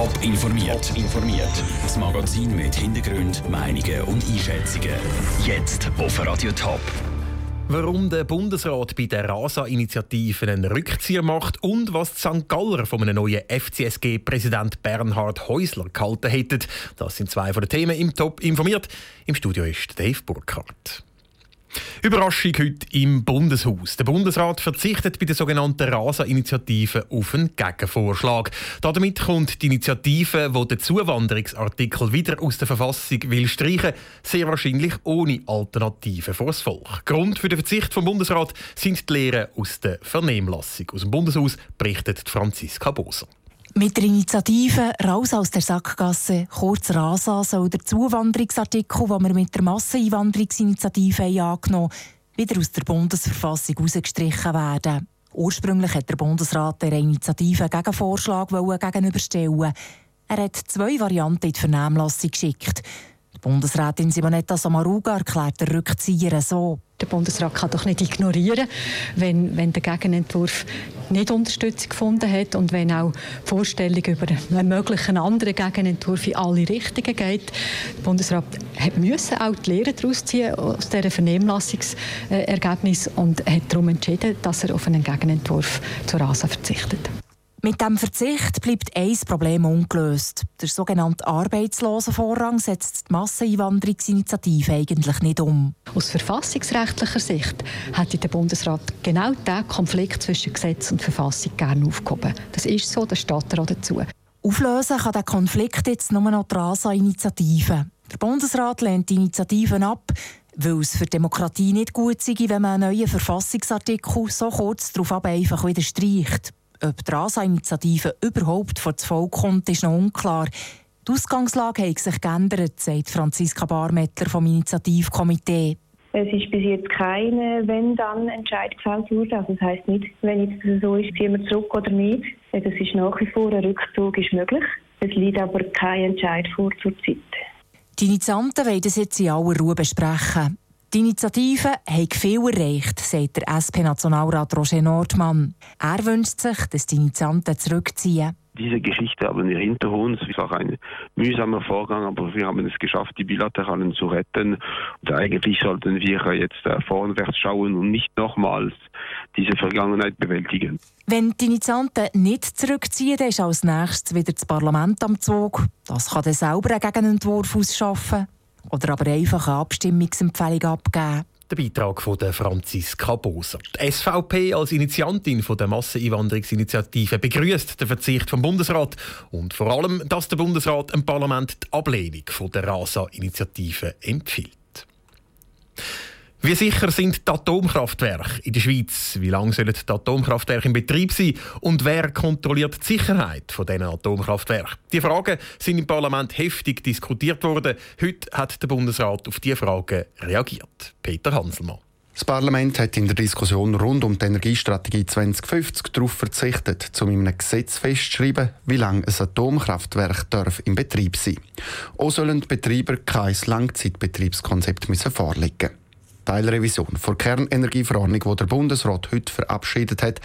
Top informiert. informiert. Das Magazin mit Hintergrund, Meinungen und Einschätzungen. Jetzt auf Radio Top. Warum der Bundesrat bei der RASA-Initiative einen Rückzieher macht und was die St. Galler von einem neuen FCSG-Präsident Bernhard Häusler gehalten hätten, das sind zwei von den Themen im Top informiert. Im Studio ist Dave Burkhardt. Überraschung heute im Bundeshaus. Der Bundesrat verzichtet bei der sogenannten RASA-Initiative auf einen Gegenvorschlag. Damit kommt die Initiative, die den Zuwanderungsartikel wieder aus der Verfassung will streichen, sehr wahrscheinlich ohne Alternative vor das Volk. Grund für den Verzicht vom Bundesrat sind die Lehren aus der Vernehmlassung. Aus dem Bundeshaus berichtet Franziska Boser. Mit der Initiative «Raus aus der Sackgasse», kurz RASA, soll der Zuwanderungsartikel, den wir mit der Masseneinwanderungsinitiative angenommen haben, wieder aus der Bundesverfassung herausgestrichen werden. Ursprünglich hat der Bundesrat der Initiative einen Gegenvorschlag gegenüberstellen. Er hat zwei Varianten in die Vernehmlassung geschickt. Bundesrätin Simonetta Samaruga erklärt den Rückzieher so. Der Bundesrat kann doch nicht ignorieren, wenn, wenn der Gegenentwurf nicht Unterstützung gefunden hat und wenn auch die Vorstellung über einen möglichen anderen Gegenentwurf in alle Richtungen geht. Der Bundesrat hat müssen auch die Lehre daraus ziehen aus diesem Vernehmlassungsergebnis und hat darum entschieden, dass er auf einen Gegenentwurf zur RASA verzichtet. Mit dem Verzicht bleibt ein Problem ungelöst. Der sogenannte Arbeitslosenvorrang setzt die Masseneinwanderungsinitiative eigentlich nicht um. Aus verfassungsrechtlicher Sicht hätte der Bundesrat genau diesen Konflikt zwischen Gesetz und Verfassung gerne aufgehoben. Das ist so, das steht er auch dazu. Auflösen kann der Konflikt jetzt nur noch die RASA-Initiative. Der Bundesrat lehnt die Initiativen ab, weil es für die Demokratie nicht gut sei, wenn man einen neuen Verfassungsartikel so kurz darauf einfach wieder streicht. Ob die RASA-Initiative überhaupt vor das Volk kommt, ist noch unklar. Die Ausgangslage hat sich geändert, sagt Franziska Barmettler vom Initiativkomitee. Es ist bis jetzt kein Wenn-Dann-Entscheid gefällt worden. Also das heisst nicht, wenn es so ist, ziehen wir zurück oder nicht. Es ist nach wie vor ein Rückzug ist möglich. Es liegt aber kein Entscheid vor zur Zeit. Die Initianten wollen das jetzt in aller Ruhe besprechen. Die Initiative hat viel erreicht, sagt der SP-Nationalrat Roger Nordmann. Er wünscht sich, dass die Initianten zurückziehen. Diese Geschichte haben wir hinter uns. Es war ein mühsamer Vorgang, aber wir haben es geschafft, die Bilateralen zu retten. Und eigentlich sollten wir jetzt äh, vorwärts schauen und nicht nochmals diese Vergangenheit bewältigen. Wenn die Initianten nicht zurückziehen, dann ist als nächstes wieder das Parlament am Zug. Das kann dann selber einen Gegenentwurf ausschaffen. Oder aber einfach eine Abstimmungsempfehlung abgeben. Der Beitrag von der Franziska Boser. Die SVP als Initiantin von der Masseneinwanderungsinitiative begrüßt den Verzicht vom Bundesrat und vor allem, dass der Bundesrat im Parlament die Ablehnung von der RASA-Initiative empfiehlt. Wie sicher sind die Atomkraftwerke in der Schweiz? Wie lange sollen die Atomkraftwerke in Betrieb sein? Und wer kontrolliert die Sicherheit von diesen Atomkraftwerken? Die Fragen sind im Parlament heftig diskutiert worden. Heute hat der Bundesrat auf diese Fragen reagiert. Peter Hanselmann. Das Parlament hat in der Diskussion rund um die Energiestrategie 2050 darauf verzichtet, in einem Gesetz festzuschreiben, wie lange ein Atomkraftwerk darf in Betrieb sein darf. Auch sollen die Betreiber kein Langzeitbetriebskonzept vorlegen müssen. Teilrevision der Kernenergieverordnung, die der Bundesrat heute verabschiedet hat,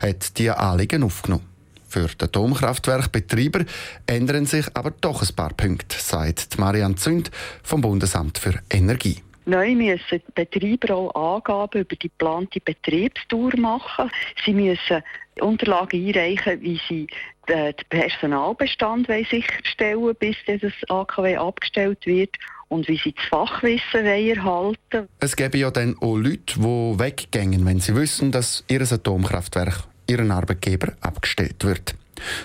hat diese Anliegen aufgenommen. Für die Atomkraftwerkbetreiber ändern sich aber doch ein paar Punkte, sagt Marianne Zünd vom Bundesamt für Energie. Neu müssen die Betreiber auch Angaben über die geplante Betriebsdauer machen. Sie müssen Unterlagen einreichen, wie sie den Personalbestand sicherstellen bis das AKW abgestellt wird und wie sie das Fachwissen erhalten Es gäbe ja dann auch Leute, die weggehen, wenn sie wissen, dass ihr Atomkraftwerk ihren Arbeitgeber abgestellt wird.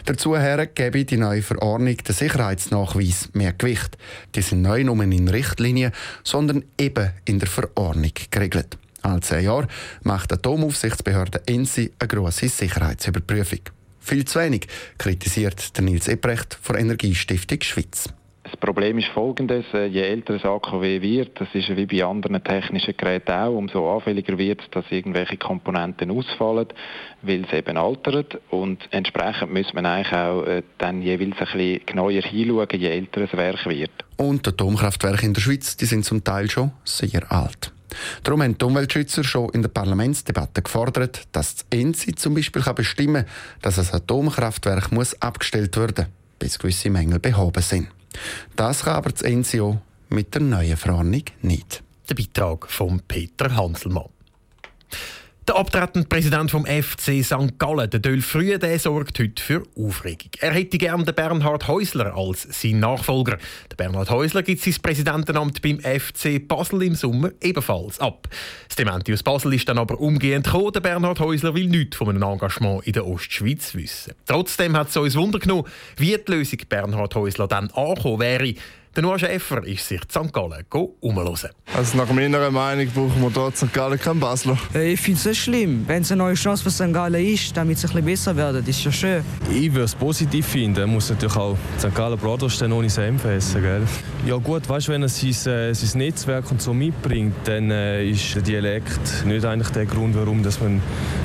Dazu gebe die neue Verordnung den Sicherheitsnachweis mehr Gewicht. Die sind neu nur in Richtlinien, sondern eben in der Verordnung geregelt. Alle zehn Jahre macht die Atomaufsichtsbehörde ENSI eine grosse Sicherheitsüberprüfung. Viel zu wenig, kritisiert Nils Ebrecht von Energiestiftung Schweiz. Das Problem ist folgendes, äh, je älter das AKW wird, das ist wie bei anderen technischen Geräten auch, umso anfälliger wird es, dass irgendwelche Komponenten ausfallen, weil es eben altert und entsprechend muss man eigentlich auch äh, dann jeweils ein bisschen genauer hinschauen, je älter das Werk wird. Und die Atomkraftwerke in der Schweiz, die sind zum Teil schon sehr alt. Darum haben die Umweltschützer schon in der Parlamentsdebatte gefordert, dass das ENSI zum Beispiel bestimmen kann, dass ein Atomkraftwerk muss abgestellt werden muss. bis gewisse Mängel behoben sind. Das kann aber das NCO mit der neuen Verordnung nicht. Der Beitrag von Peter Hanselmann. Der abtretende Präsident vom FC St. Gallen, der Dölf Frühe, der sorgt heute für Aufregung. Er hätte gern den Bernhard Häusler als sein Nachfolger. Der Bernhard Häusler gibt sein Präsidentenamt beim FC Basel im Sommer ebenfalls ab. Das Dementi aus Basel ist dann aber umgehend gekommen. Der Bernhard Häusler will nichts von einem Engagement in der Ostschweiz wissen. Trotzdem hat es uns Wunder genommen, wie die Lösung Bernhard Häusler dann angekommen wäre. Der Noah Schäfer ist sich St. Gallen umhören. Also nach meiner Meinung brauchen wir dort St. Gallen keinen Basler. Ich finde es nicht schlimm. Wenn es eine neue Chance für St. Gallen ist, damit es ein bisschen besser wird, ist ja schön. Ich würde es positiv finden. muss natürlich auch St. Gallen Brothers dann ohne Senf essen. Gell? Ja gut, weißt, wenn er sein, äh, sein Netzwerk und so mitbringt, dann äh, ist der Dialekt nicht eigentlich der Grund, warum dass man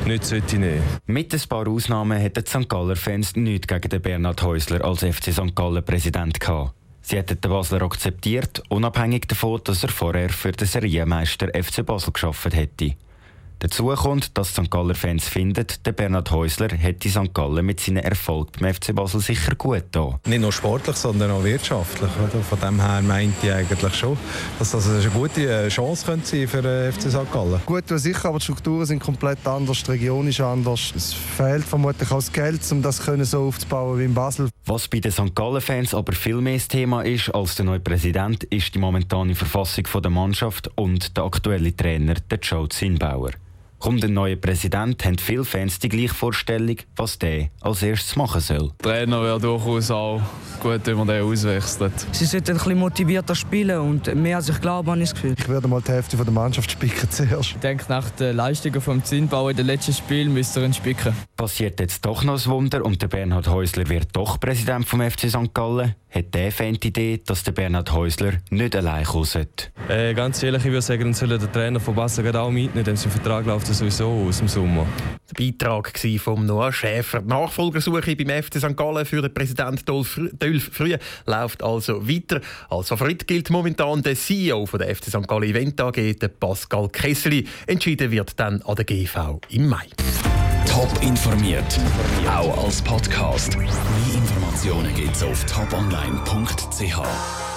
nicht sollte nehmen Mit ein paar Ausnahmen hätten die St. Galler Fans nichts gegen den Bernhard Häusler als FC St. Gallen Präsident gehabt. Sie hätten den Basler akzeptiert, unabhängig davon, dass er vorher für den Serienmeister FC Basel geschafft hätte. Dazu kommt, dass St. Galler Fans finden, der Bernhard Häusler hätte St. Gallen mit seinem Erfolg beim FC Basel sicher gut da. Nicht nur sportlich, sondern auch wirtschaftlich. Von dem her meinte ich eigentlich schon, dass das eine gute äh, Chance könnte sein für den äh, FC St. Gallen. Gut, sicher, aber die Strukturen sind komplett anders, die Region ist anders. Es fehlt vermutlich auch das Geld, um das so aufzubauen wie in Basel. Was bei den St. Gallen-Fans aber viel mehr das Thema ist als der neue Präsident, ist die momentane Verfassung der Mannschaft und der aktuelle Trainer, der Joe Zinnbauer. Kommt ein neuer Präsident, haben viele Fans die gleiche Vorstellung, was der als erstes machen soll. Der Trainer wäre durchaus auch gut, wenn man den auswechselt. Sie sollten ein bisschen motivierter spielen und mehr als ich glaube, habe ich das Gefühl. Ich würde mal die Hälfte der Mannschaft spicken zuerst. Ich denke, nach den Leistungen vom Zinnbau in den letzten Spielen müsste er ihn spicken. Passiert jetzt doch noch ein Wunder und der Bernhard Häusler wird doch Präsident vom FC St. Gallen? Hat der Fan die Idee, dass der Bernhard Häusler nicht allein kommen sollte? Äh, ganz ehrlich, ich würde sagen, dann soll der Trainer von Basel auch mitnehmen, denn sein Vertrag läuft sowieso aus im Sommer. Der Beitrag von Noah Schäfer. Die Nachfolgersuche beim FC St. Gallen für den Präsident Dolph Früh läuft also weiter. Als Favorit gilt momentan der CEO von der FC St. Gallen Event AG, Pascal Kesseli. Entschieden wird dann an der GV im Mai. Top informiert, auch als Podcast. Mehr Informationen gibt's auf toponline.ch.